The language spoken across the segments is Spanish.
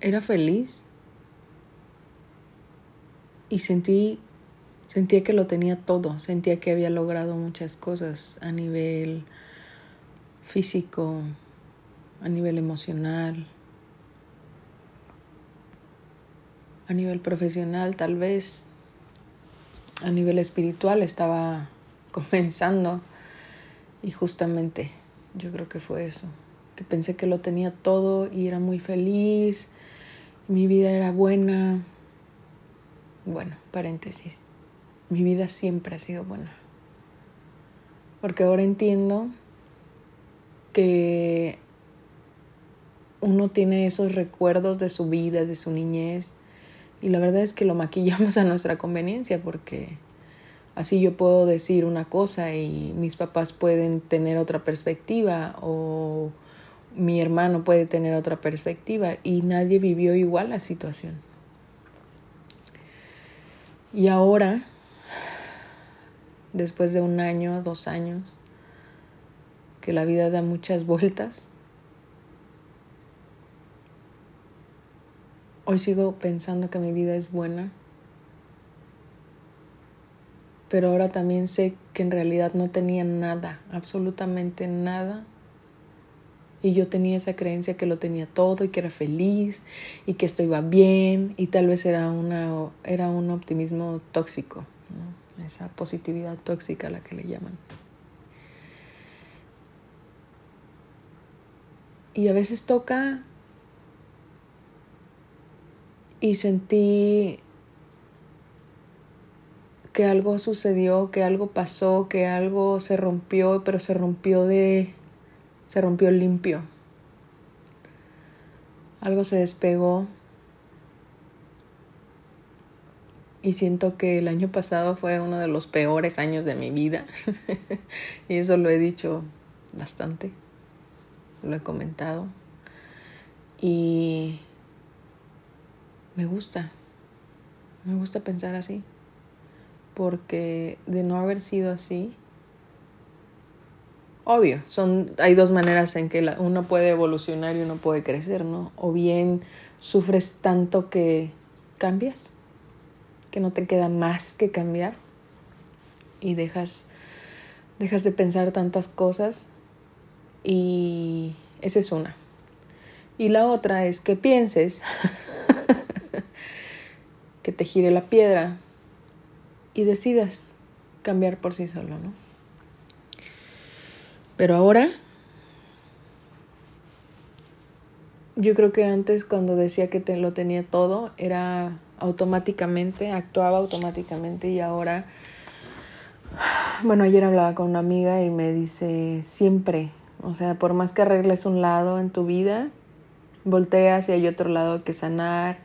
era feliz y sentí sentía que lo tenía todo, sentía que había logrado muchas cosas a nivel físico, a nivel emocional, a nivel profesional tal vez, a nivel espiritual estaba comenzando. Y justamente yo creo que fue eso, que pensé que lo tenía todo y era muy feliz, mi vida era buena. Bueno, paréntesis, mi vida siempre ha sido buena. Porque ahora entiendo que uno tiene esos recuerdos de su vida, de su niñez, y la verdad es que lo maquillamos a nuestra conveniencia porque así yo puedo decir una cosa y mis papás pueden tener otra perspectiva o mi hermano puede tener otra perspectiva y nadie vivió igual la situación. Y ahora, después de un año, dos años, que la vida da muchas vueltas, Hoy sigo pensando que mi vida es buena, pero ahora también sé que en realidad no tenía nada, absolutamente nada. Y yo tenía esa creencia que lo tenía todo y que era feliz y que esto iba bien y tal vez era, una, era un optimismo tóxico, esa positividad tóxica a la que le llaman. Y a veces toca y sentí que algo sucedió, que algo pasó, que algo se rompió, pero se rompió de se rompió limpio. Algo se despegó. Y siento que el año pasado fue uno de los peores años de mi vida. y eso lo he dicho bastante. Lo he comentado. Y me gusta, me gusta pensar así, porque de no haber sido así, obvio, son, hay dos maneras en que uno puede evolucionar y uno puede crecer, ¿no? O bien sufres tanto que cambias, que no te queda más que cambiar y dejas, dejas de pensar tantas cosas y esa es una. Y la otra es que pienses que te gire la piedra y decidas cambiar por sí solo, ¿no? Pero ahora, yo creo que antes cuando decía que te lo tenía todo, era automáticamente, actuaba automáticamente y ahora, bueno, ayer hablaba con una amiga y me dice, siempre, o sea, por más que arregles un lado en tu vida, volteas y hay otro lado que sanar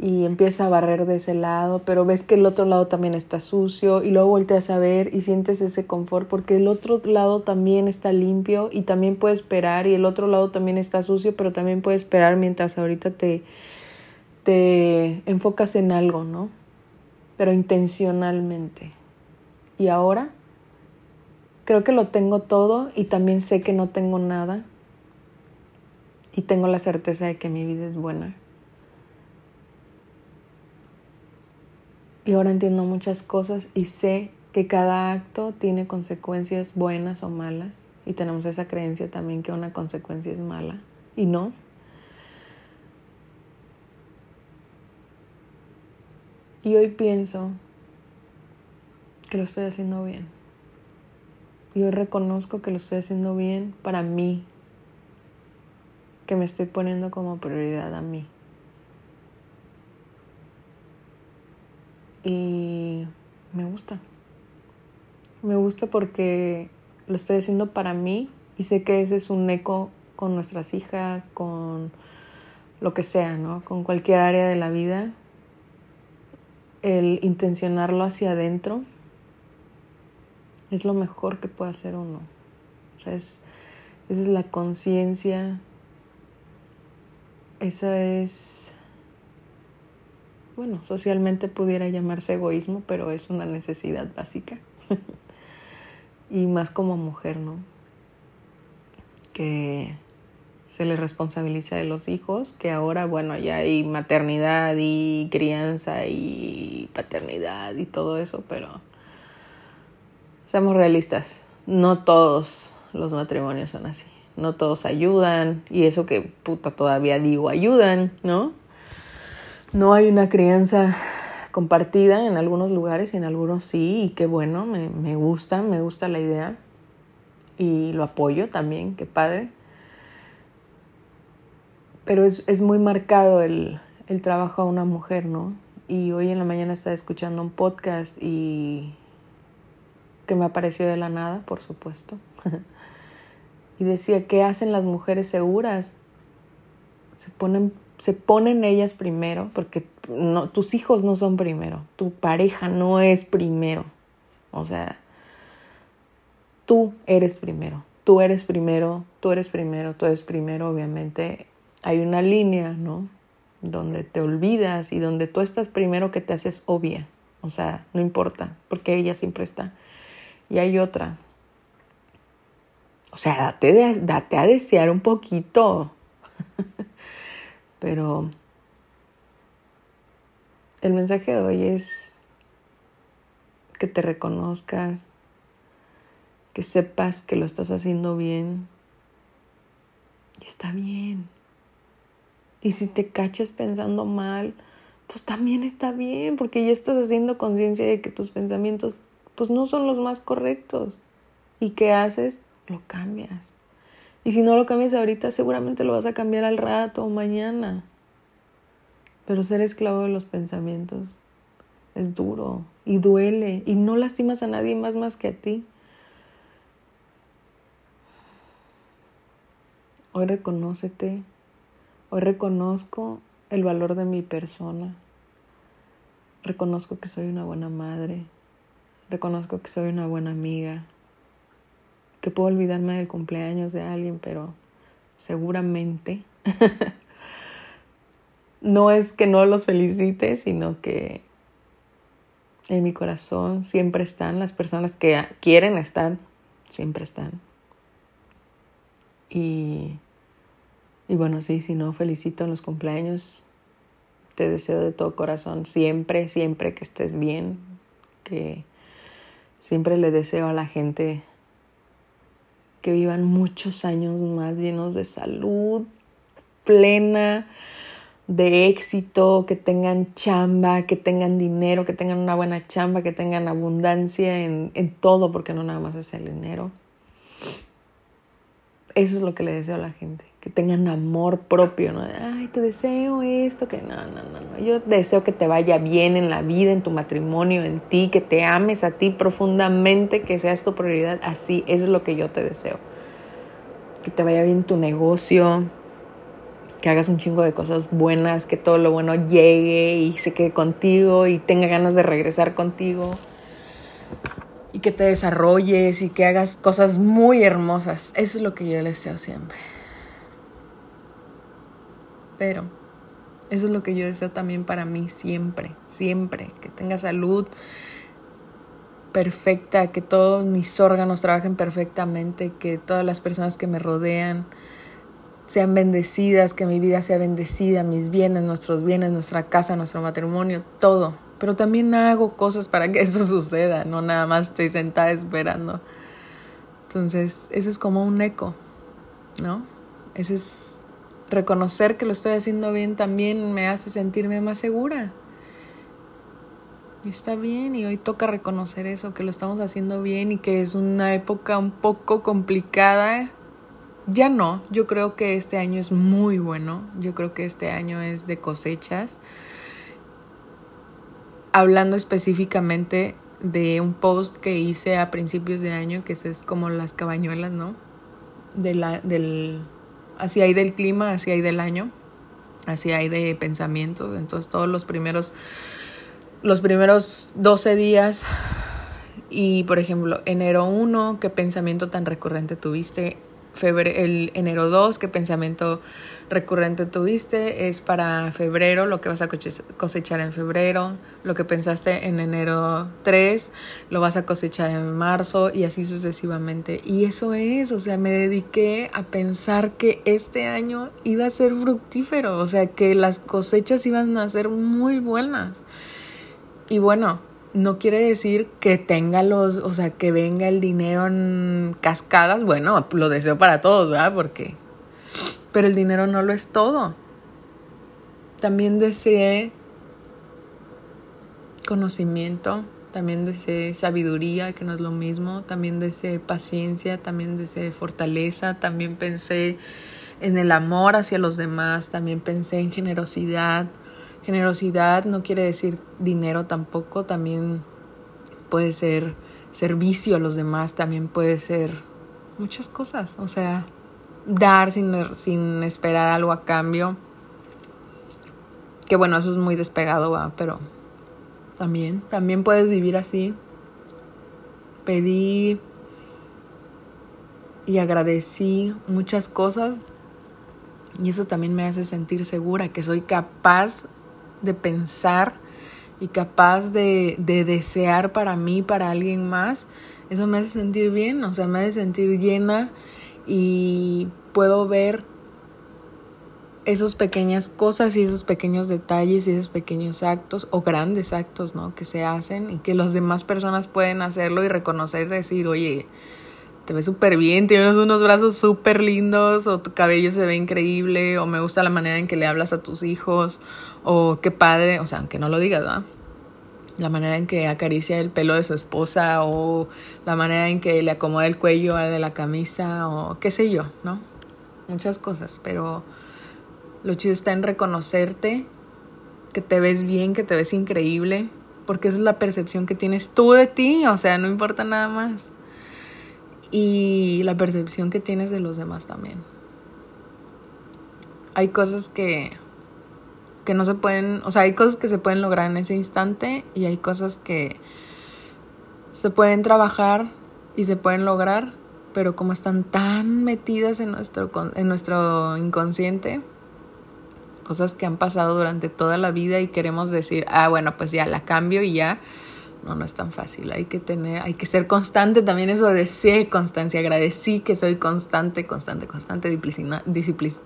y empieza a barrer de ese lado, pero ves que el otro lado también está sucio y luego volteas a ver y sientes ese confort porque el otro lado también está limpio y también puede esperar y el otro lado también está sucio, pero también puede esperar mientras ahorita te, te enfocas en algo, ¿no? Pero intencionalmente. Y ahora creo que lo tengo todo y también sé que no tengo nada y tengo la certeza de que mi vida es buena. Y ahora entiendo muchas cosas y sé que cada acto tiene consecuencias buenas o malas. Y tenemos esa creencia también que una consecuencia es mala. Y no. Y hoy pienso que lo estoy haciendo bien. Y hoy reconozco que lo estoy haciendo bien para mí. Que me estoy poniendo como prioridad a mí. Y me gusta. Me gusta porque lo estoy haciendo para mí y sé que ese es un eco con nuestras hijas, con lo que sea, ¿no? Con cualquier área de la vida. El intencionarlo hacia adentro es lo mejor que puede hacer uno. O sea, es, esa es la conciencia, esa es bueno, socialmente pudiera llamarse egoísmo, pero es una necesidad básica. y más como mujer, ¿no? Que se les responsabiliza de los hijos, que ahora, bueno, ya hay maternidad y crianza y paternidad y todo eso, pero seamos realistas, no todos los matrimonios son así, no todos ayudan y eso que puta todavía digo ayudan, ¿no? No hay una crianza compartida en algunos lugares y en algunos sí, y qué bueno, me, me gusta, me gusta la idea y lo apoyo también, qué padre pero es, es muy marcado el, el, trabajo a una mujer, ¿no? Y hoy en la mañana estaba escuchando un podcast y que me apareció de la nada, por supuesto. y decía, ¿qué hacen las mujeres seguras? Se ponen, se ponen ellas primero, porque no, tus hijos no son primero, tu pareja no es primero. O sea, tú eres primero, tú eres primero, tú eres primero, tú eres primero, obviamente hay una línea, ¿no? Donde te olvidas y donde tú estás primero que te haces obvia. O sea, no importa, porque ella siempre está. Y hay otra. O sea, date, date a desear un poquito. Pero el mensaje de hoy es que te reconozcas, que sepas que lo estás haciendo bien. Y está bien. Y si te cachas pensando mal, pues también está bien, porque ya estás haciendo conciencia de que tus pensamientos pues no son los más correctos. ¿Y qué haces? Lo cambias. Y si no lo cambias ahorita, seguramente lo vas a cambiar al rato o mañana. Pero ser esclavo de los pensamientos es duro y duele y no lastimas a nadie más más que a ti. Hoy reconócete Hoy reconozco el valor de mi persona. Reconozco que soy una buena madre. Reconozco que soy una buena amiga. Que puedo olvidarme del cumpleaños de alguien, pero seguramente no es que no los felicite, sino que en mi corazón siempre están las personas que quieren estar, siempre están. Y y bueno, sí, si no, felicito en los cumpleaños. Te deseo de todo corazón siempre, siempre que estés bien. Que siempre le deseo a la gente que vivan muchos años más llenos de salud plena, de éxito, que tengan chamba, que tengan dinero, que tengan una buena chamba, que tengan abundancia en, en todo, porque no nada más es el dinero. Eso es lo que le deseo a la gente que tengan amor propio, ¿no? Ay, te deseo esto, que no, no, no, no. Yo deseo que te vaya bien en la vida, en tu matrimonio, en ti, que te ames a ti profundamente, que seas tu prioridad. Así, es lo que yo te deseo. Que te vaya bien tu negocio, que hagas un chingo de cosas buenas, que todo lo bueno llegue y se quede contigo y tenga ganas de regresar contigo y que te desarrolles y que hagas cosas muy hermosas. Eso es lo que yo deseo siempre. Pero eso es lo que yo deseo también para mí siempre, siempre, que tenga salud perfecta, que todos mis órganos trabajen perfectamente, que todas las personas que me rodean sean bendecidas, que mi vida sea bendecida, mis bienes, nuestros bienes, nuestra casa, nuestro matrimonio, todo. Pero también hago cosas para que eso suceda, no nada más estoy sentada esperando. Entonces, eso es como un eco, ¿no? Ese es reconocer que lo estoy haciendo bien también me hace sentirme más segura. Está bien y hoy toca reconocer eso, que lo estamos haciendo bien y que es una época un poco complicada. Ya no, yo creo que este año es muy bueno, yo creo que este año es de cosechas. Hablando específicamente de un post que hice a principios de año, que es como las cabañuelas, ¿no? De la, del así hay del clima, así hay del año, así hay de pensamientos. Entonces todos los primeros, los primeros 12 días y por ejemplo enero 1, ¿qué pensamiento tan recurrente tuviste? Febrero, el enero 2, qué pensamiento recurrente tuviste, es para febrero, lo que vas a cosechar en febrero, lo que pensaste en enero 3, lo vas a cosechar en marzo y así sucesivamente. Y eso es, o sea, me dediqué a pensar que este año iba a ser fructífero, o sea, que las cosechas iban a ser muy buenas. Y bueno, no quiere decir que tenga los, o sea, que venga el dinero en cascadas. Bueno, lo deseo para todos, ¿verdad? Porque pero el dinero no lo es todo. También deseé conocimiento, también deseé sabiduría, que no es lo mismo, también deseé paciencia, también deseé fortaleza, también pensé en el amor hacia los demás, también pensé en generosidad. Generosidad no quiere decir dinero tampoco, también puede ser servicio a los demás, también puede ser muchas cosas, o sea, dar sin, sin esperar algo a cambio. Que bueno, eso es muy despegado, ¿va? pero también, también puedes vivir así. Pedí y agradecí muchas cosas y eso también me hace sentir segura que soy capaz de pensar y capaz de, de desear para mí, para alguien más. Eso me hace sentir bien, o sea, me hace sentir llena y puedo ver esas pequeñas cosas y esos pequeños detalles y esos pequeños actos o grandes actos, ¿no? Que se hacen y que las demás personas pueden hacerlo y reconocer, decir, oye, te ves súper bien, tienes unos brazos súper lindos o tu cabello se ve increíble o me gusta la manera en que le hablas a tus hijos o qué padre, o sea, aunque no lo digas, ¿no? la manera en que acaricia el pelo de su esposa o la manera en que le acomoda el cuello de la camisa o qué sé yo, ¿no? Muchas cosas, pero lo chido está en reconocerte, que te ves bien, que te ves increíble, porque esa es la percepción que tienes tú de ti, o sea, no importa nada más. Y la percepción que tienes de los demás también. Hay cosas que que no se pueden, o sea, hay cosas que se pueden lograr en ese instante y hay cosas que se pueden trabajar y se pueden lograr, pero como están tan metidas en nuestro, en nuestro inconsciente, cosas que han pasado durante toda la vida y queremos decir, ah, bueno, pues ya la cambio y ya. No, no es tan fácil. Hay que tener, hay que ser constante. También eso de ser constancia. Agradecí que soy constante, constante, constante, disciplina, disciplina,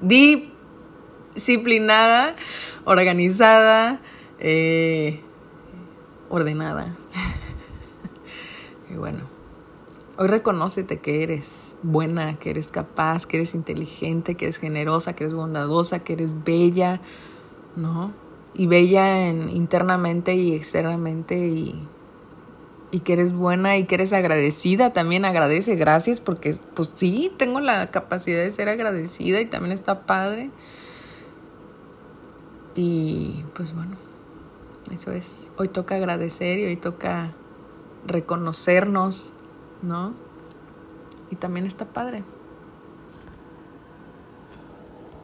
disciplinada, organizada, eh, ordenada. y bueno, hoy reconócete que eres buena, que eres capaz, que eres inteligente, que eres generosa, que eres bondadosa, que eres bella, ¿no? Y bella en, internamente y externamente y, y que eres buena y que eres agradecida, también agradece, gracias, porque pues sí, tengo la capacidad de ser agradecida y también está padre. Y pues bueno, eso es, hoy toca agradecer y hoy toca reconocernos, ¿no? Y también está padre.